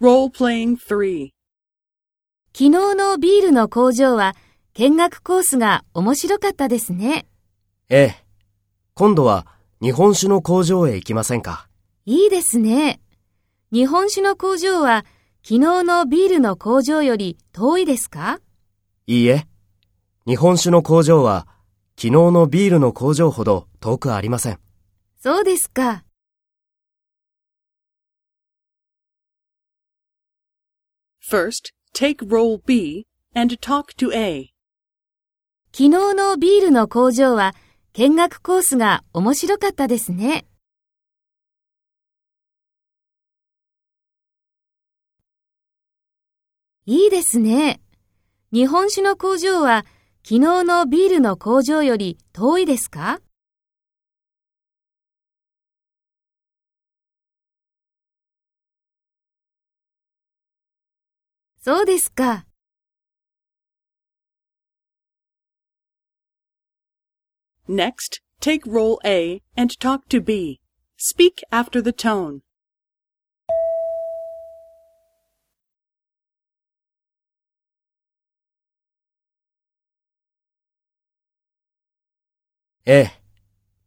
Role-playing 3. 昨日のビールの工場は見学コースが面白かったですね。ええ。今度は日本酒の工場へ行きませんか？いいですね。日本酒の工場は昨日のビールの工場より遠いですか？いいえ。日本酒の工場は昨日のビールの工場ほど遠くありません。そうですか。First, take role B and talk to A. 昨日のビールの工場は見学コースが面白かったですね。いいですね。日本酒の工場は昨日のビールの工場より遠いですか？そうですか。Next, take role A and talk to B. Speak after the tone. ええ。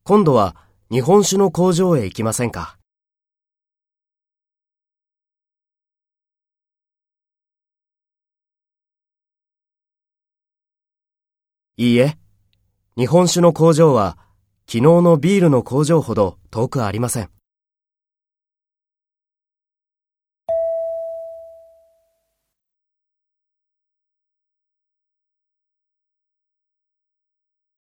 今度は日本酒の工場へ行きませんかいいえ。日本酒の工場は昨日のビールの工場ほど遠くありません。